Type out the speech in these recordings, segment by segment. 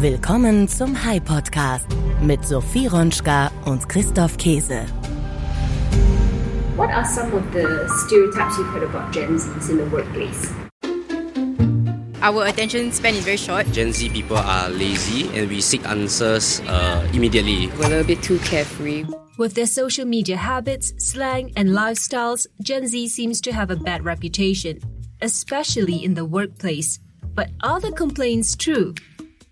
Willkommen zum High Podcast mit Sophie Ronschka und Christoph Käse. What are some of the stereotypes you've heard about Gen Zs in the workplace? Our attention span is very short. Gen Z people are lazy and we seek answers uh, immediately. We're a little bit too carefree. With their social media habits, slang, and lifestyles, Gen Z seems to have a bad reputation, especially in the workplace. But are the complaints true?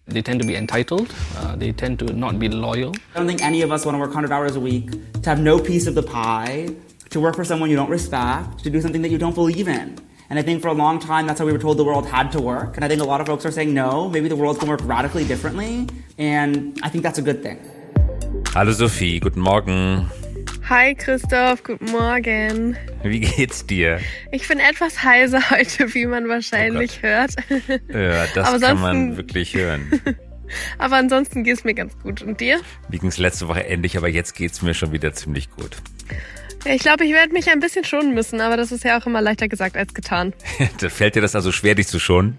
They tend to be entitled. Uh, they tend to not be loyal. I don't think any of us want to work 100 hours a week, to have no piece of the pie, to work for someone you don't respect, to do something that you don't believe in. And I think for a long time, that's how we were told the world had to work. And I think a lot of folks are saying, no, maybe the world can work radically differently. And I think that's a good thing. Hallo Sophie, guten Morgen. Hi Christoph, guten Morgen. Wie geht's dir? Ich bin etwas heiser heute, wie man wahrscheinlich Oh hört. Ja, das Aber kann man wirklich hören. Aber ansonsten geht's mir ganz gut. Und dir? Mir ging's letzte Woche ähnlich, aber jetzt geht's mir schon wieder ziemlich gut. Ja, ich glaube, ich werde mich ein bisschen schonen müssen, aber das ist ja auch immer leichter gesagt als getan. Fällt dir das also schwer, dich zu schonen?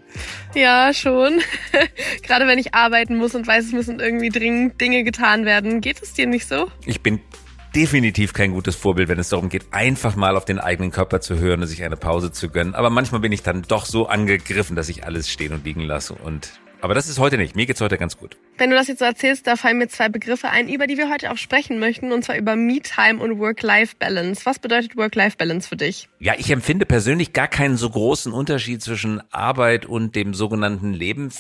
Ja, schon. Gerade wenn ich arbeiten muss und weiß, es müssen irgendwie dringend Dinge getan werden. Geht es dir nicht so? Ich bin definitiv kein gutes Vorbild, wenn es darum geht, einfach mal auf den eigenen Körper zu hören und sich eine Pause zu gönnen. Aber manchmal bin ich dann doch so angegriffen, dass ich alles stehen und liegen lasse. Und aber das ist heute nicht. Mir geht's heute ganz gut. Wenn du das jetzt so erzählst, da fallen mir zwei Begriffe ein, über die wir heute auch sprechen möchten, und zwar über Me-Time und Work-Life-Balance. Was bedeutet Work-Life-Balance für dich? Ja, ich empfinde persönlich gar keinen so großen Unterschied zwischen Arbeit und dem sogenannten Leben.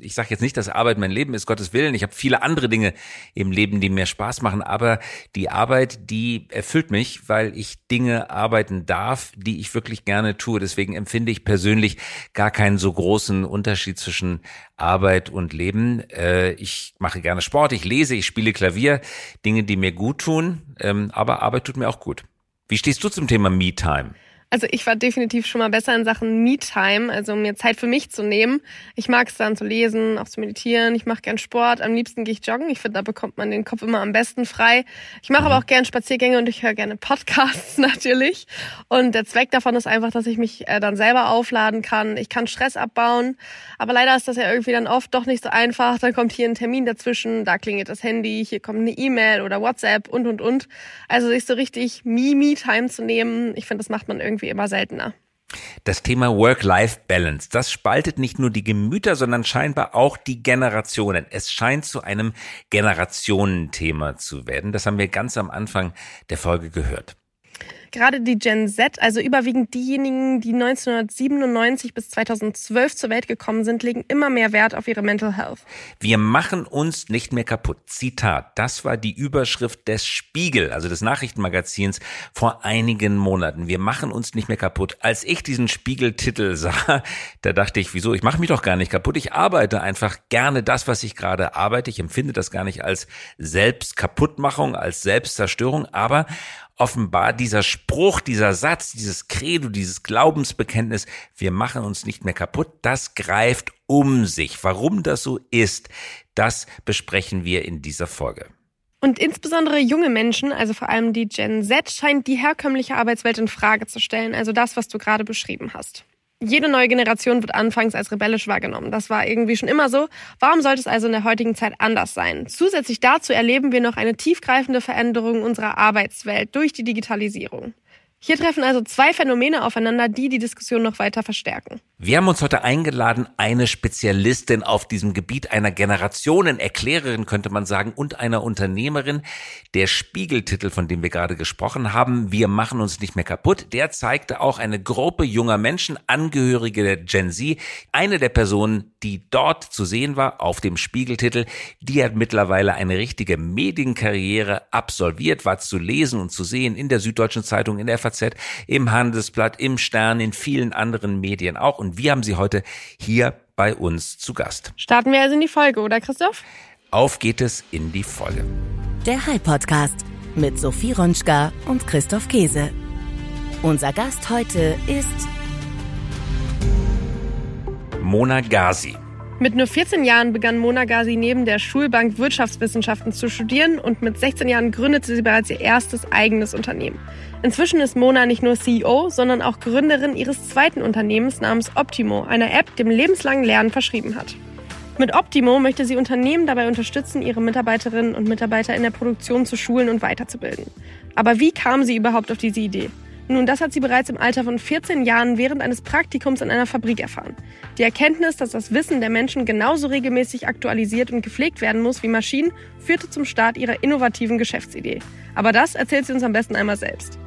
Ich sage jetzt nicht, dass Arbeit mein Leben ist, Gottes Willen. Ich habe viele andere Dinge im Leben, die mir Spaß machen, aber die Arbeit, die erfüllt mich, weil ich Dinge arbeiten darf, die ich wirklich gerne tue. Deswegen empfinde ich persönlich gar keinen so großen Unterschied zwischen Arbeit und Leben. Äh, ich mache gerne Sport, ich lese, ich spiele Klavier, Dinge, die mir gut tun, ähm, aber Arbeit tut mir auch gut. Wie stehst du zum Thema Me-Time? Also ich war definitiv schon mal besser in Sachen Me-Time, also mir Zeit für mich zu nehmen. Ich mag es dann zu lesen, auch zu meditieren. Ich mache gern Sport. Am liebsten gehe ich joggen. Ich finde, da bekommt man den Kopf immer am besten frei. Ich mache aber auch gern Spaziergänge und ich höre gerne Podcasts natürlich. Und der Zweck davon ist einfach, dass ich mich äh, dann selber aufladen kann. Ich kann Stress abbauen. Aber leider ist das ja irgendwie dann oft doch nicht so einfach. Dann kommt hier ein Termin dazwischen, da klingelt das Handy, hier kommt eine E-Mail oder WhatsApp und und und. Also sich so richtig Me-Me-Time zu nehmen, ich finde, das macht man irgendwie immer seltener. Das Thema Work-Life-Balance, das spaltet nicht nur die Gemüter, sondern scheinbar auch die Generationen. Es scheint zu einem Generationenthema zu werden. Das haben wir ganz am Anfang der Folge gehört. Gerade die Gen Z, also überwiegend diejenigen, die 1997 bis 2012 zur Welt gekommen sind, legen immer mehr Wert auf ihre Mental Health. Wir machen uns nicht mehr kaputt. Zitat. Das war die Überschrift des Spiegel, also des Nachrichtenmagazins vor einigen Monaten. Wir machen uns nicht mehr kaputt. Als ich diesen Spiegeltitel sah, da dachte ich, wieso? Ich mache mich doch gar nicht kaputt. Ich arbeite einfach gerne das, was ich gerade arbeite. Ich empfinde das gar nicht als Selbstkaputtmachung, als Selbstzerstörung, aber offenbar dieser Spruch, dieser Satz, dieses Credo, dieses Glaubensbekenntnis, wir machen uns nicht mehr kaputt, das greift um sich. Warum das so ist, das besprechen wir in dieser Folge. Und insbesondere junge Menschen, also vor allem die Gen Z, scheint die herkömmliche Arbeitswelt in Frage zu stellen, also das, was du gerade beschrieben hast. Jede neue Generation wird anfangs als rebellisch wahrgenommen. Das war irgendwie schon immer so. Warum sollte es also in der heutigen Zeit anders sein? Zusätzlich dazu erleben wir noch eine tiefgreifende Veränderung unserer Arbeitswelt durch die Digitalisierung. Hier treffen also zwei Phänomene aufeinander, die die Diskussion noch weiter verstärken. Wir haben uns heute eingeladen, eine Spezialistin auf diesem Gebiet, einer Generationenerklärerin könnte man sagen, und einer Unternehmerin. Der Spiegeltitel, von dem wir gerade gesprochen haben, Wir machen uns nicht mehr kaputt, der zeigte auch eine Gruppe junger Menschen, Angehörige der Gen Z. Eine der Personen, die dort zu sehen war, auf dem Spiegeltitel, die hat mittlerweile eine richtige Medienkarriere absolviert, war zu lesen und zu sehen in der Süddeutschen Zeitung, in der FAZ, im Handelsblatt, im Stern, in vielen anderen Medien auch. Und wir haben sie heute hier bei uns zu Gast. Starten wir also in die Folge, oder Christoph? Auf geht es in die Folge. Der High Podcast mit Sophie Ronschka und Christoph Käse. Unser Gast heute ist Mona Ghazi. Mit nur 14 Jahren begann Mona Ghazi neben der Schulbank Wirtschaftswissenschaften zu studieren und mit 16 Jahren gründete sie bereits ihr erstes eigenes Unternehmen. Inzwischen ist Mona nicht nur CEO, sondern auch Gründerin ihres zweiten Unternehmens namens Optimo, einer App, dem lebenslangen Lernen verschrieben hat. Mit Optimo möchte sie Unternehmen dabei unterstützen, ihre Mitarbeiterinnen und Mitarbeiter in der Produktion zu schulen und weiterzubilden. Aber wie kam sie überhaupt auf diese Idee? Nun, das hat sie bereits im Alter von 14 Jahren während eines Praktikums in einer Fabrik erfahren. Die Erkenntnis, dass das Wissen der Menschen genauso regelmäßig aktualisiert und gepflegt werden muss wie Maschinen, führte zum Start ihrer innovativen Geschäftsidee. Aber das erzählt sie uns am besten einmal selbst.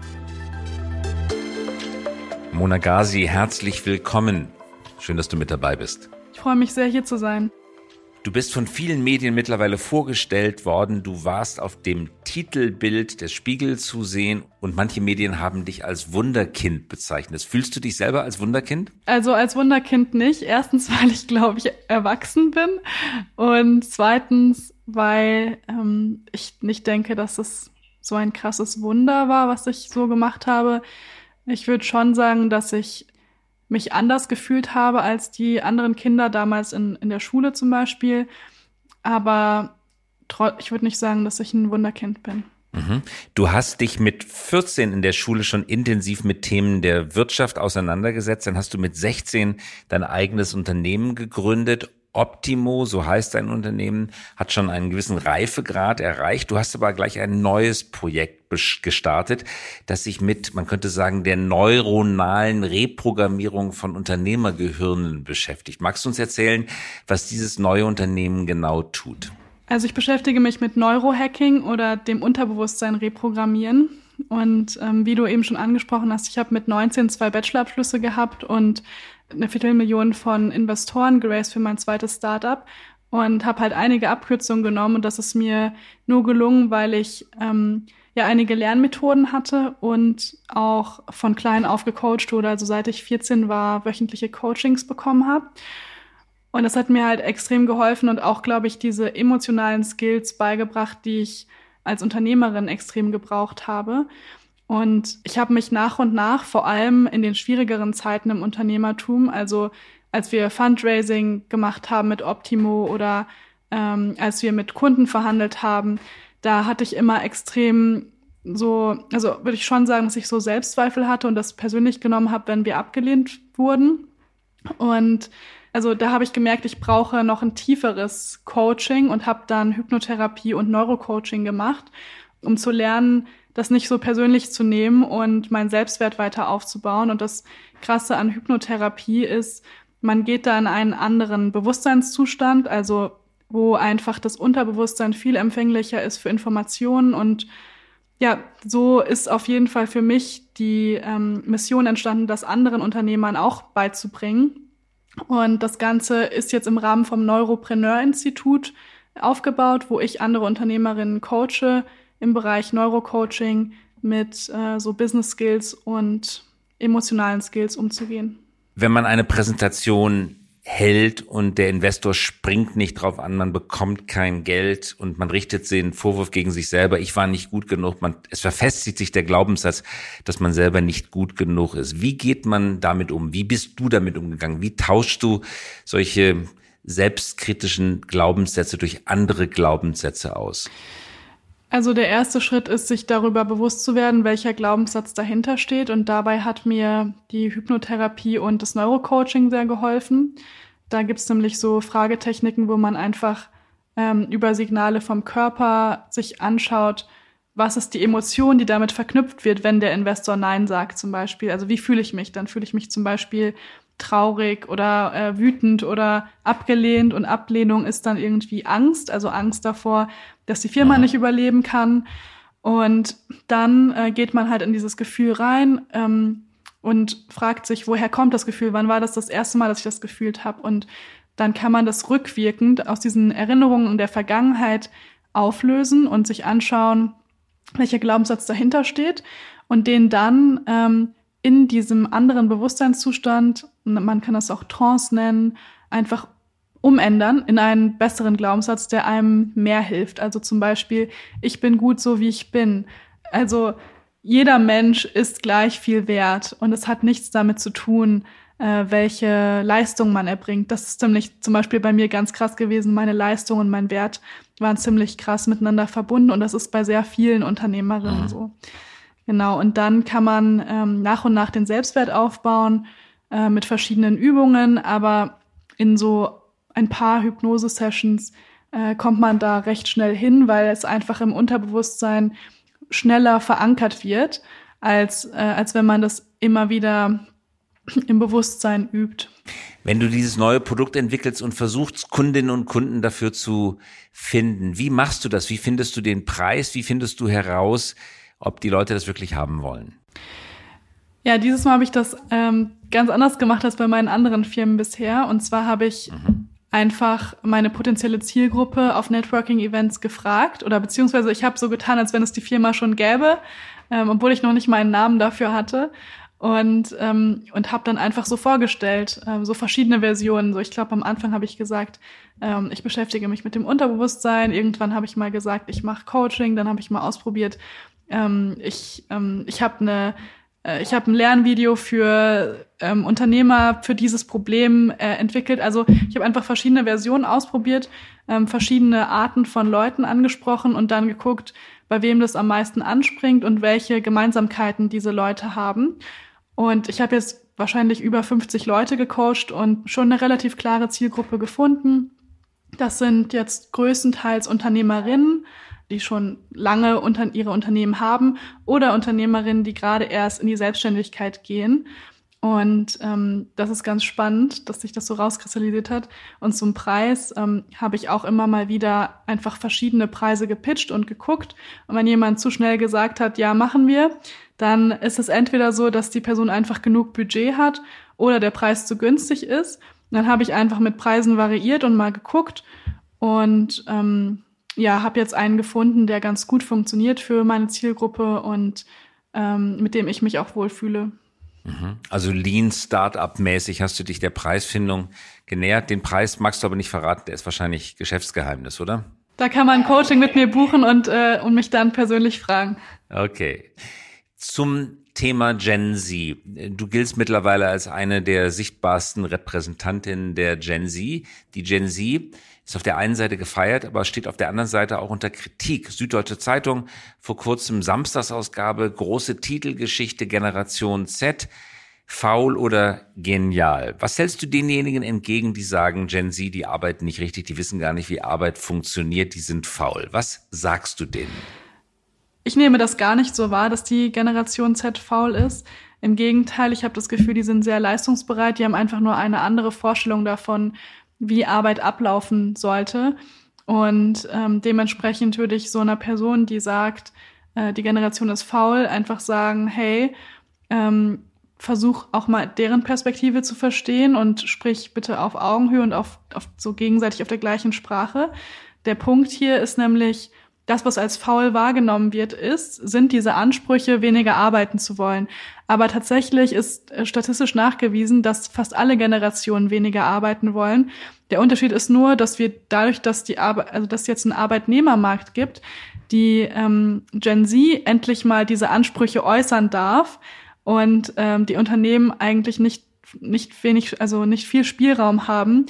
Mona Gazi, herzlich willkommen. Schön, dass du mit dabei bist. Ich freue mich sehr, hier zu sein. Du bist von vielen Medien mittlerweile vorgestellt worden. Du warst auf dem Titelbild des Spiegel zu sehen und manche Medien haben dich als Wunderkind bezeichnet. Fühlst du dich selber als Wunderkind? Also als Wunderkind nicht. Erstens, weil ich glaube ich erwachsen bin und zweitens, weil ähm, ich nicht denke, dass es so ein krasses Wunder war, was ich so gemacht habe. Ich würde schon sagen, dass ich mich anders gefühlt habe als die anderen Kinder damals in, in der Schule zum Beispiel. Aber ich würde nicht sagen, dass ich ein Wunderkind bin. Mhm. Du hast dich mit 14 in der Schule schon intensiv mit Themen der Wirtschaft auseinandergesetzt. Dann hast du mit 16 dein eigenes Unternehmen gegründet Optimo, so heißt dein Unternehmen, hat schon einen gewissen Reifegrad erreicht. Du hast aber gleich ein neues Projekt gestartet, das sich mit, man könnte sagen, der neuronalen Reprogrammierung von Unternehmergehirnen beschäftigt. Magst du uns erzählen, was dieses neue Unternehmen genau tut? Also ich beschäftige mich mit Neurohacking oder dem Unterbewusstsein reprogrammieren. Und ähm, wie du eben schon angesprochen hast, ich habe mit 19 zwei Bachelorabschlüsse gehabt und eine Viertelmillion von Investoren geraced für mein zweites Startup und habe halt einige Abkürzungen genommen und das ist mir nur gelungen, weil ich ähm, ja einige Lernmethoden hatte und auch von klein auf gecoacht wurde, also seit ich 14 war, wöchentliche Coachings bekommen habe. Und das hat mir halt extrem geholfen und auch, glaube ich, diese emotionalen Skills beigebracht, die ich als Unternehmerin extrem gebraucht habe. Und ich habe mich nach und nach, vor allem in den schwierigeren Zeiten im Unternehmertum, also als wir Fundraising gemacht haben mit Optimo oder ähm, als wir mit Kunden verhandelt haben, da hatte ich immer extrem so, also würde ich schon sagen, dass ich so Selbstzweifel hatte und das persönlich genommen habe, wenn wir abgelehnt wurden. Und also da habe ich gemerkt, ich brauche noch ein tieferes Coaching und habe dann Hypnotherapie und Neurocoaching gemacht, um zu lernen, das nicht so persönlich zu nehmen und meinen Selbstwert weiter aufzubauen. Und das Krasse an Hypnotherapie ist, man geht da in einen anderen Bewusstseinszustand, also wo einfach das Unterbewusstsein viel empfänglicher ist für Informationen und ja, so ist auf jeden Fall für mich die ähm, Mission entstanden, das anderen Unternehmern auch beizubringen. Und das Ganze ist jetzt im Rahmen vom Neuropreneur-Institut aufgebaut, wo ich andere Unternehmerinnen coache, im Bereich Neurocoaching mit äh, so Business Skills und emotionalen Skills umzugehen. Wenn man eine Präsentation hält und der Investor springt nicht drauf an, man bekommt kein Geld und man richtet den Vorwurf gegen sich selber, ich war nicht gut genug, man, es verfestigt sich der Glaubenssatz, dass man selber nicht gut genug ist. Wie geht man damit um? Wie bist du damit umgegangen? Wie tauschst du solche selbstkritischen Glaubenssätze durch andere Glaubenssätze aus? Also der erste Schritt ist, sich darüber bewusst zu werden, welcher Glaubenssatz dahinter steht. Und dabei hat mir die Hypnotherapie und das Neurocoaching sehr geholfen. Da gibt's nämlich so Fragetechniken, wo man einfach ähm, über Signale vom Körper sich anschaut, was ist die Emotion, die damit verknüpft wird, wenn der Investor Nein sagt zum Beispiel. Also wie fühle ich mich? Dann fühle ich mich zum Beispiel traurig oder äh, wütend oder abgelehnt und Ablehnung ist dann irgendwie Angst, also Angst davor, dass die Firma nicht überleben kann. Und dann äh, geht man halt in dieses Gefühl rein ähm, und fragt sich, woher kommt das Gefühl? Wann war das das erste Mal, dass ich das gefühlt habe? Und dann kann man das rückwirkend aus diesen Erinnerungen der Vergangenheit auflösen und sich anschauen, welcher Glaubenssatz dahinter steht und den dann ähm, in diesem anderen Bewusstseinszustand, man kann das auch Trance nennen, einfach umändern in einen besseren Glaubenssatz, der einem mehr hilft. Also zum Beispiel, ich bin gut so, wie ich bin. Also jeder Mensch ist gleich viel wert und es hat nichts damit zu tun, äh, welche Leistung man erbringt. Das ist ziemlich zum Beispiel bei mir ganz krass gewesen. Meine Leistung und mein Wert waren ziemlich krass miteinander verbunden und das ist bei sehr vielen Unternehmerinnen mhm. so. Genau, und dann kann man ähm, nach und nach den Selbstwert aufbauen äh, mit verschiedenen Übungen, aber in so ein paar Hypnose-Sessions äh, kommt man da recht schnell hin, weil es einfach im Unterbewusstsein schneller verankert wird, als, äh, als wenn man das immer wieder im Bewusstsein übt. Wenn du dieses neue Produkt entwickelst und versuchst, Kundinnen und Kunden dafür zu finden, wie machst du das? Wie findest du den Preis? Wie findest du heraus, ob die Leute das wirklich haben wollen? Ja, dieses Mal habe ich das ähm, ganz anders gemacht als bei meinen anderen Firmen bisher. Und zwar habe ich mhm. einfach meine potenzielle Zielgruppe auf Networking-Events gefragt oder beziehungsweise ich habe so getan, als wenn es die Firma schon gäbe, ähm, obwohl ich noch nicht meinen Namen dafür hatte und ähm, und habe dann einfach so vorgestellt, ähm, so verschiedene Versionen. So ich glaube am Anfang habe ich gesagt, ähm, ich beschäftige mich mit dem Unterbewusstsein. Irgendwann habe ich mal gesagt, ich mache Coaching. Dann habe ich mal ausprobiert, ähm, ich ähm, ich habe eine ich habe ein Lernvideo für ähm, Unternehmer für dieses Problem äh, entwickelt. Also ich habe einfach verschiedene Versionen ausprobiert, ähm, verschiedene Arten von Leuten angesprochen und dann geguckt, bei wem das am meisten anspringt und welche Gemeinsamkeiten diese Leute haben. Und ich habe jetzt wahrscheinlich über 50 Leute gecoacht und schon eine relativ klare Zielgruppe gefunden. Das sind jetzt größtenteils Unternehmerinnen, die schon lange unter ihre Unternehmen haben oder Unternehmerinnen, die gerade erst in die Selbstständigkeit gehen. Und ähm, das ist ganz spannend, dass sich das so rauskristallisiert hat. Und zum Preis ähm, habe ich auch immer mal wieder einfach verschiedene Preise gepitcht und geguckt. Und wenn jemand zu schnell gesagt hat, ja, machen wir, dann ist es entweder so, dass die Person einfach genug Budget hat oder der Preis zu günstig ist. Dann habe ich einfach mit Preisen variiert und mal geguckt und ähm, ja, habe jetzt einen gefunden, der ganz gut funktioniert für meine Zielgruppe und ähm, mit dem ich mich auch wohlfühle. Mhm. Also Lean Startup mäßig hast du dich der Preisfindung genähert. Den Preis magst du aber nicht verraten, der ist wahrscheinlich Geschäftsgeheimnis, oder? Da kann man Coaching mit mir buchen und, äh, und mich dann persönlich fragen. Okay. Zum Thema Gen Z. Du giltst mittlerweile als eine der sichtbarsten Repräsentantinnen der Gen Z. Die Gen Z ist auf der einen Seite gefeiert, aber steht auf der anderen Seite auch unter Kritik. Süddeutsche Zeitung, vor kurzem Samstagsausgabe, große Titelgeschichte Generation Z, faul oder genial. Was hältst du denjenigen entgegen, die sagen, Gen Z, die arbeiten nicht richtig, die wissen gar nicht, wie Arbeit funktioniert, die sind faul? Was sagst du denen? Ich nehme das gar nicht so wahr, dass die Generation Z faul ist. Im Gegenteil, ich habe das Gefühl, die sind sehr leistungsbereit, die haben einfach nur eine andere Vorstellung davon, wie Arbeit ablaufen sollte. Und ähm, dementsprechend würde ich so einer Person, die sagt, äh, die Generation ist faul, einfach sagen, hey, ähm, versuch auch mal deren Perspektive zu verstehen und sprich bitte auf Augenhöhe und auf, auf so gegenseitig auf der gleichen Sprache. Der Punkt hier ist nämlich, das, was als faul wahrgenommen wird, ist, sind diese Ansprüche, weniger arbeiten zu wollen. Aber tatsächlich ist äh, statistisch nachgewiesen, dass fast alle Generationen weniger arbeiten wollen. Der Unterschied ist nur, dass wir dadurch, dass die Arbeit, also dass es jetzt einen Arbeitnehmermarkt gibt, die ähm, Gen Z endlich mal diese Ansprüche äußern darf und ähm, die Unternehmen eigentlich nicht nicht wenig, also nicht viel Spielraum haben,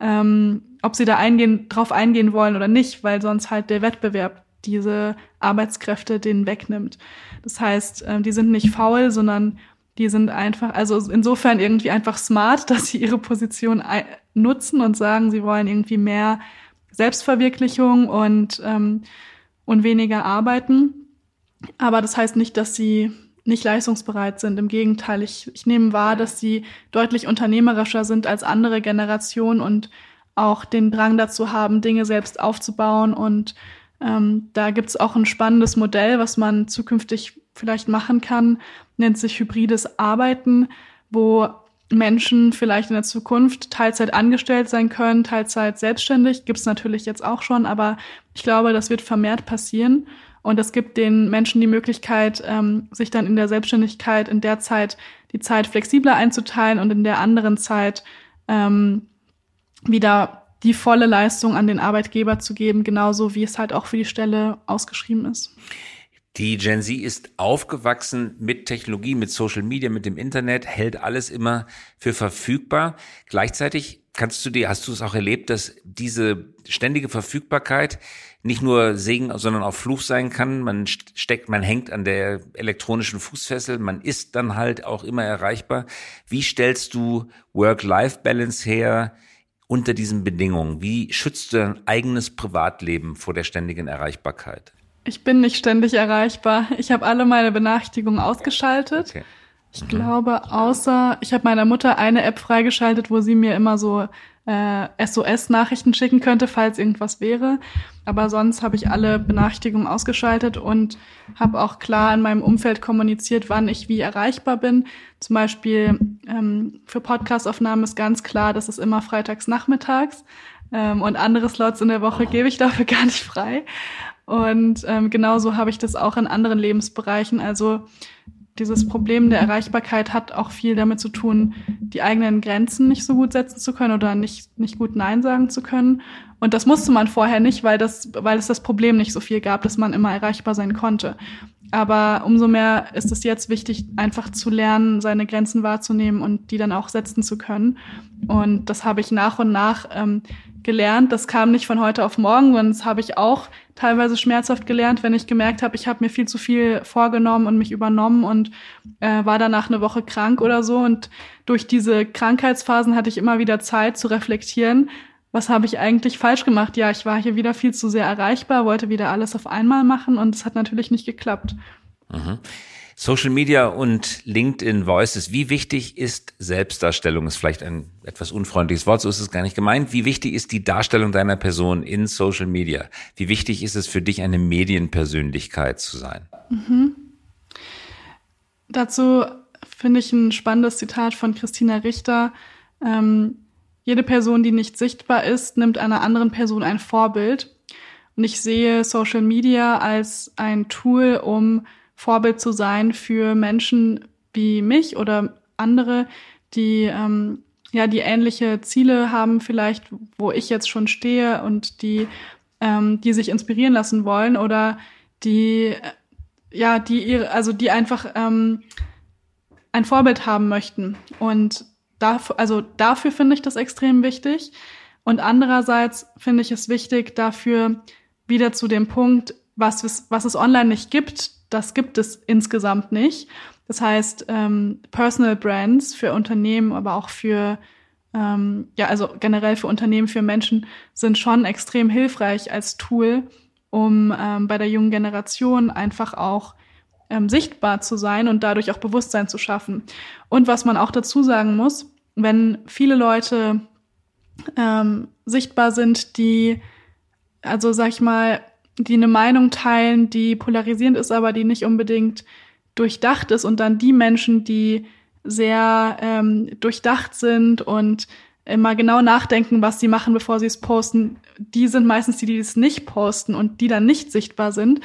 ähm, ob sie da eingehen, drauf eingehen wollen oder nicht, weil sonst halt der Wettbewerb diese Arbeitskräfte denen wegnimmt. Das heißt, äh, die sind nicht faul, sondern die sind einfach, also insofern irgendwie einfach smart, dass sie ihre Position nutzen und sagen, sie wollen irgendwie mehr Selbstverwirklichung und, ähm, und weniger arbeiten. Aber das heißt nicht, dass sie nicht leistungsbereit sind. Im Gegenteil, ich, ich nehme wahr, dass sie deutlich unternehmerischer sind als andere Generationen und auch den Drang dazu haben, Dinge selbst aufzubauen und ähm, da gibt es auch ein spannendes Modell, was man zukünftig vielleicht machen kann, nennt sich hybrides Arbeiten, wo Menschen vielleicht in der Zukunft Teilzeit angestellt sein können, Teilzeit selbstständig, gibt es natürlich jetzt auch schon, aber ich glaube, das wird vermehrt passieren. Und es gibt den Menschen die Möglichkeit, ähm, sich dann in der Selbstständigkeit in der Zeit die Zeit flexibler einzuteilen und in der anderen Zeit ähm, wieder die volle Leistung an den Arbeitgeber zu geben, genauso wie es halt auch für die Stelle ausgeschrieben ist. Die Gen Z ist aufgewachsen mit Technologie, mit Social Media, mit dem Internet, hält alles immer für verfügbar. Gleichzeitig kannst du dir, hast du es auch erlebt, dass diese ständige Verfügbarkeit nicht nur Segen, sondern auch Fluch sein kann. Man steckt, man hängt an der elektronischen Fußfessel, man ist dann halt auch immer erreichbar. Wie stellst du Work-Life-Balance her? unter diesen Bedingungen? Wie schützt du dein eigenes Privatleben vor der ständigen Erreichbarkeit? Ich bin nicht ständig erreichbar. Ich habe alle meine Benachrichtigungen ausgeschaltet. Okay. Ich mhm. glaube, außer ich habe meiner Mutter eine App freigeschaltet, wo sie mir immer so äh, SOS-Nachrichten schicken könnte, falls irgendwas wäre. Aber sonst habe ich alle Benachrichtigungen ausgeschaltet und habe auch klar in meinem Umfeld kommuniziert, wann ich wie erreichbar bin. Zum Beispiel ähm, für Podcastaufnahmen ist ganz klar, das ist immer freitags nachmittags. Ähm, und andere Slots in der Woche gebe ich dafür gar nicht frei. Und ähm, genauso habe ich das auch in anderen Lebensbereichen. Also dieses Problem der Erreichbarkeit hat auch viel damit zu tun, die eigenen Grenzen nicht so gut setzen zu können oder nicht, nicht gut Nein sagen zu können. Und das musste man vorher nicht, weil das, weil es das Problem nicht so viel gab, dass man immer erreichbar sein konnte. Aber umso mehr ist es jetzt wichtig, einfach zu lernen, seine Grenzen wahrzunehmen und die dann auch setzen zu können. Und das habe ich nach und nach ähm, gelernt. Das kam nicht von heute auf morgen, sondern das habe ich auch teilweise schmerzhaft gelernt, wenn ich gemerkt habe, ich habe mir viel zu viel vorgenommen und mich übernommen und äh, war danach eine Woche krank oder so. Und durch diese Krankheitsphasen hatte ich immer wieder Zeit zu reflektieren, was habe ich eigentlich falsch gemacht? Ja, ich war hier wieder viel zu sehr erreichbar, wollte wieder alles auf einmal machen und es hat natürlich nicht geklappt. Mhm. Social Media und LinkedIn Voices, wie wichtig ist Selbstdarstellung? Ist vielleicht ein etwas unfreundliches Wort, so ist es gar nicht gemeint. Wie wichtig ist die Darstellung deiner Person in Social Media? Wie wichtig ist es für dich, eine Medienpersönlichkeit zu sein? Mhm. Dazu finde ich ein spannendes Zitat von Christina Richter. Ähm, jede Person, die nicht sichtbar ist, nimmt einer anderen Person ein Vorbild. Und ich sehe Social Media als ein Tool, um Vorbild zu sein für Menschen wie mich oder andere, die ähm, ja die ähnliche Ziele haben, vielleicht wo ich jetzt schon stehe und die ähm, die sich inspirieren lassen wollen oder die äh, ja die ihre also die einfach ähm, ein Vorbild haben möchten. Und dafür also dafür finde ich das extrem wichtig. Und andererseits finde ich es wichtig dafür wieder zu dem Punkt was es was es online nicht gibt das gibt es insgesamt nicht. Das heißt, ähm, Personal Brands für Unternehmen, aber auch für, ähm, ja, also generell für Unternehmen, für Menschen sind schon extrem hilfreich als Tool, um ähm, bei der jungen Generation einfach auch ähm, sichtbar zu sein und dadurch auch Bewusstsein zu schaffen. Und was man auch dazu sagen muss, wenn viele Leute ähm, sichtbar sind, die, also sag ich mal, die eine Meinung teilen, die polarisierend ist, aber die nicht unbedingt durchdacht ist und dann die Menschen, die sehr ähm, durchdacht sind und immer genau nachdenken, was sie machen, bevor sie es posten, die sind meistens die, die es nicht posten und die dann nicht sichtbar sind,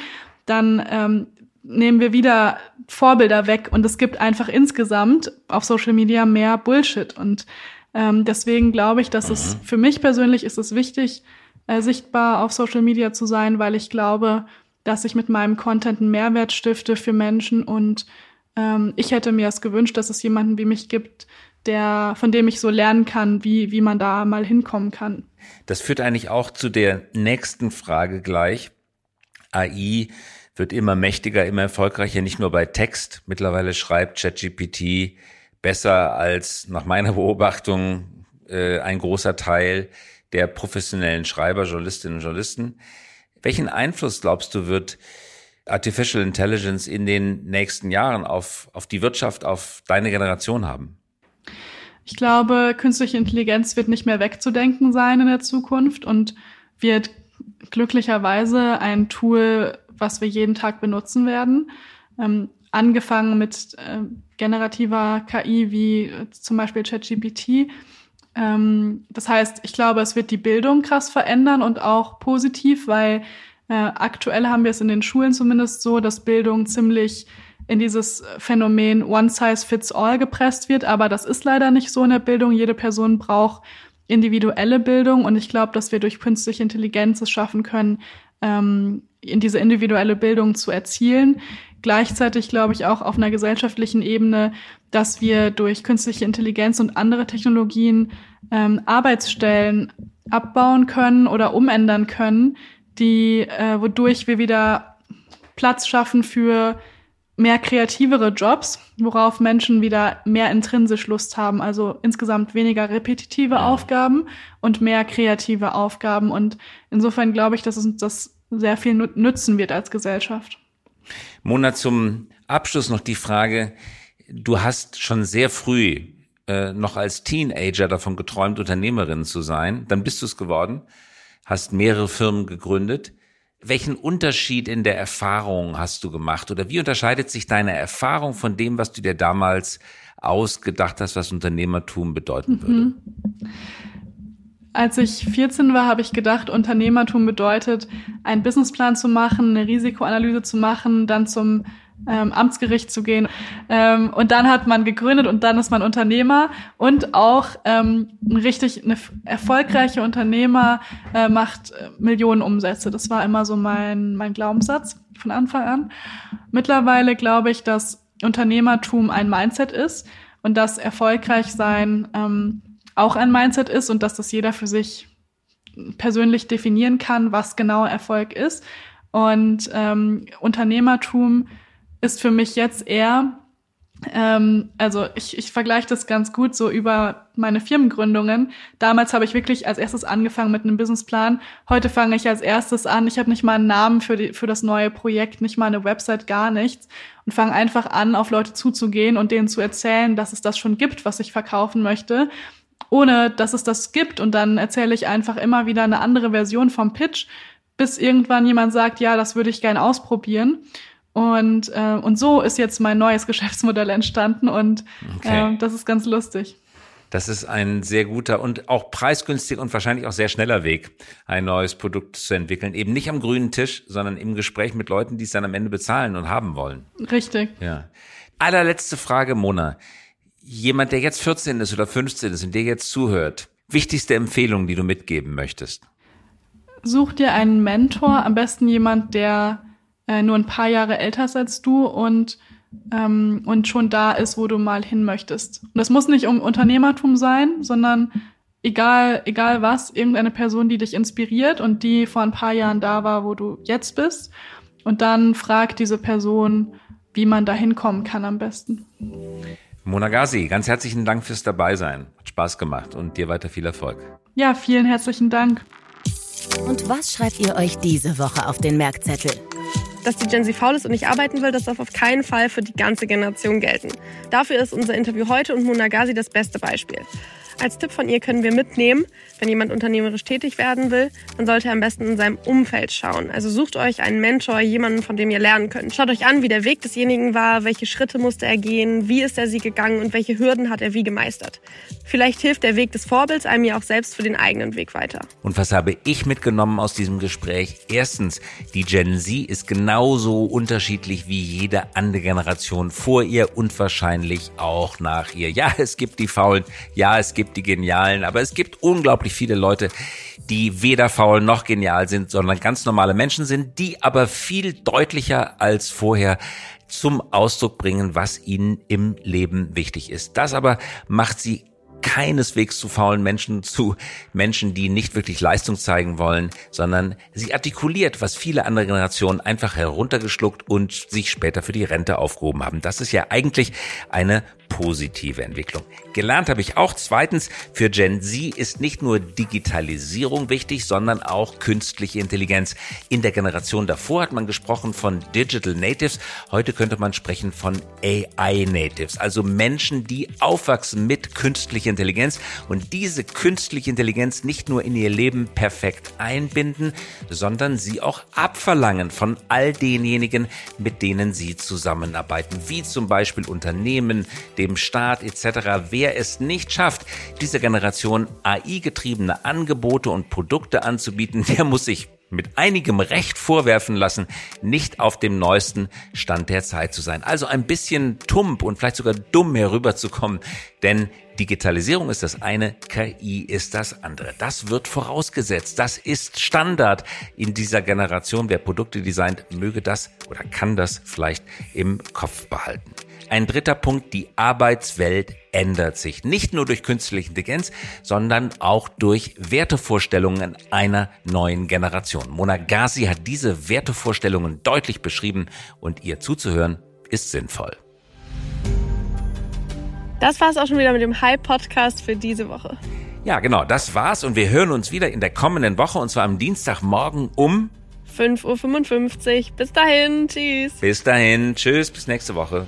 dann ähm, nehmen wir wieder Vorbilder weg und es gibt einfach insgesamt auf Social Media mehr Bullshit und ähm, deswegen glaube ich, dass es mhm. für mich persönlich ist es wichtig, äh, sichtbar auf Social Media zu sein, weil ich glaube, dass ich mit meinem Content einen Mehrwert stifte für Menschen und ähm, ich hätte mir es gewünscht, dass es jemanden wie mich gibt, der, von dem ich so lernen kann, wie, wie man da mal hinkommen kann. Das führt eigentlich auch zu der nächsten Frage gleich. AI wird immer mächtiger, immer erfolgreicher, nicht nur bei Text. Mittlerweile schreibt ChatGPT besser als nach meiner Beobachtung äh, ein großer Teil der professionellen Schreiber, Journalistinnen und Journalisten. Welchen Einfluss glaubst du wird Artificial Intelligence in den nächsten Jahren auf, auf die Wirtschaft, auf deine Generation haben? Ich glaube, künstliche Intelligenz wird nicht mehr wegzudenken sein in der Zukunft und wird glücklicherweise ein Tool, was wir jeden Tag benutzen werden. Ähm, angefangen mit äh, generativer KI wie äh, zum Beispiel ChatGPT ähm, das heißt, ich glaube, es wird die Bildung krass verändern und auch positiv, weil äh, aktuell haben wir es in den Schulen zumindest so, dass Bildung ziemlich in dieses Phänomen One Size Fits All gepresst wird. Aber das ist leider nicht so in der Bildung. Jede Person braucht individuelle Bildung und ich glaube, dass wir durch künstliche Intelligenz es schaffen können, ähm, in diese individuelle Bildung zu erzielen. Gleichzeitig glaube ich auch auf einer gesellschaftlichen Ebene, dass wir durch künstliche Intelligenz und andere Technologien ähm, Arbeitsstellen abbauen können oder umändern können, die, äh, wodurch wir wieder Platz schaffen für mehr kreativere Jobs, worauf Menschen wieder mehr intrinsisch Lust haben. Also insgesamt weniger repetitive. Aufgaben und mehr kreative Aufgaben. Und insofern glaube ich, dass es uns das sehr viel nützen wird als Gesellschaft. Mona, zum Abschluss noch die Frage, du hast schon sehr früh äh, noch als Teenager davon geträumt, Unternehmerin zu sein. Dann bist du es geworden, hast mehrere Firmen gegründet. Welchen Unterschied in der Erfahrung hast du gemacht oder wie unterscheidet sich deine Erfahrung von dem, was du dir damals ausgedacht hast, was Unternehmertum bedeuten mhm. Als ich 14 war, habe ich gedacht, Unternehmertum bedeutet, einen Businessplan zu machen, eine Risikoanalyse zu machen, dann zum ähm, Amtsgericht zu gehen. Ähm, und dann hat man gegründet und dann ist man Unternehmer und auch ähm, richtig eine erfolgreiche Unternehmer äh, macht äh, Millionen Umsätze. Das war immer so mein, mein Glaubenssatz von Anfang an. Mittlerweile glaube ich, dass Unternehmertum ein Mindset ist und dass erfolgreich sein ähm, auch ein Mindset ist und dass das jeder für sich persönlich definieren kann, was genau Erfolg ist. Und ähm, Unternehmertum ist für mich jetzt eher, ähm, also ich, ich vergleiche das ganz gut so über meine Firmengründungen. Damals habe ich wirklich als erstes angefangen mit einem Businessplan. Heute fange ich als erstes an. Ich habe nicht mal einen Namen für, die, für das neue Projekt, nicht mal eine Website, gar nichts. Und fange einfach an, auf Leute zuzugehen und denen zu erzählen, dass es das schon gibt, was ich verkaufen möchte ohne dass es das gibt. Und dann erzähle ich einfach immer wieder eine andere Version vom Pitch, bis irgendwann jemand sagt, ja, das würde ich gern ausprobieren. Und, äh, und so ist jetzt mein neues Geschäftsmodell entstanden und okay. äh, das ist ganz lustig. Das ist ein sehr guter und auch preisgünstig und wahrscheinlich auch sehr schneller Weg, ein neues Produkt zu entwickeln. Eben nicht am grünen Tisch, sondern im Gespräch mit Leuten, die es dann am Ende bezahlen und haben wollen. Richtig. Ja. Allerletzte Frage, Mona. Jemand, der jetzt 14 ist oder 15 ist und dir jetzt zuhört, wichtigste Empfehlung, die du mitgeben möchtest? Such dir einen Mentor, am besten jemand, der äh, nur ein paar Jahre älter ist als du und, ähm, und schon da ist, wo du mal hin möchtest. Und das muss nicht um Unternehmertum sein, sondern egal, egal was, irgendeine Person, die dich inspiriert und die vor ein paar Jahren da war, wo du jetzt bist. Und dann frag diese Person, wie man da hinkommen kann am besten. Monagasi, ganz herzlichen Dank fürs Dabeisein. Hat Spaß gemacht und dir weiter viel Erfolg. Ja, vielen herzlichen Dank. Und was schreibt ihr euch diese Woche auf den Merkzettel? Dass die Gen Z faul ist und nicht arbeiten will, das darf auf keinen Fall für die ganze Generation gelten. Dafür ist unser Interview heute und Monagasi das beste Beispiel. Als Tipp von ihr können wir mitnehmen, wenn jemand unternehmerisch tätig werden will, dann sollte er am besten in seinem Umfeld schauen. Also sucht euch einen Mentor, jemanden, von dem ihr lernen könnt. Schaut euch an, wie der Weg desjenigen war, welche Schritte musste er gehen, wie ist er sie gegangen und welche Hürden hat er wie gemeistert. Vielleicht hilft der Weg des Vorbilds einem ja auch selbst für den eigenen Weg weiter. Und was habe ich mitgenommen aus diesem Gespräch? Erstens, die Gen Z ist genauso unterschiedlich wie jede andere Generation vor ihr und wahrscheinlich auch nach ihr. Ja, es gibt die Faulen, ja, es gibt die Genialen, aber es gibt unglaublich viele Leute, die weder faul noch genial sind, sondern ganz normale Menschen sind, die aber viel deutlicher als vorher zum Ausdruck bringen, was ihnen im Leben wichtig ist. Das aber macht sie keineswegs zu faulen Menschen, zu Menschen, die nicht wirklich Leistung zeigen wollen, sondern sie artikuliert, was viele andere Generationen einfach heruntergeschluckt und sich später für die Rente aufgehoben haben. Das ist ja eigentlich eine positive Entwicklung. Gelernt habe ich auch zweitens, für Gen Z ist nicht nur Digitalisierung wichtig, sondern auch künstliche Intelligenz. In der Generation davor hat man gesprochen von Digital Natives, heute könnte man sprechen von AI Natives, also Menschen, die aufwachsen mit künstlicher Intelligenz und diese künstliche Intelligenz nicht nur in ihr Leben perfekt einbinden, sondern sie auch abverlangen von all denjenigen, mit denen sie zusammenarbeiten, wie zum Beispiel Unternehmen, dem Staat etc. Wer es nicht schafft, dieser Generation AI-getriebene Angebote und Produkte anzubieten, der muss sich mit einigem Recht vorwerfen lassen, nicht auf dem neuesten Stand der Zeit zu sein. Also ein bisschen tump und vielleicht sogar dumm herüberzukommen, denn Digitalisierung ist das eine, KI ist das andere. Das wird vorausgesetzt. Das ist Standard in dieser Generation. Wer Produkte designt, möge das oder kann das vielleicht im Kopf behalten. Ein dritter Punkt, die Arbeitswelt ändert sich. Nicht nur durch künstliche Intelligenz, sondern auch durch Wertevorstellungen einer neuen Generation. Mona Gazi hat diese Wertevorstellungen deutlich beschrieben und ihr zuzuhören ist sinnvoll. Das war's auch schon wieder mit dem Hype-Podcast für diese Woche. Ja, genau, das war's und wir hören uns wieder in der kommenden Woche und zwar am Dienstagmorgen um 5.55 Uhr. Bis dahin, tschüss. Bis dahin, tschüss, bis nächste Woche.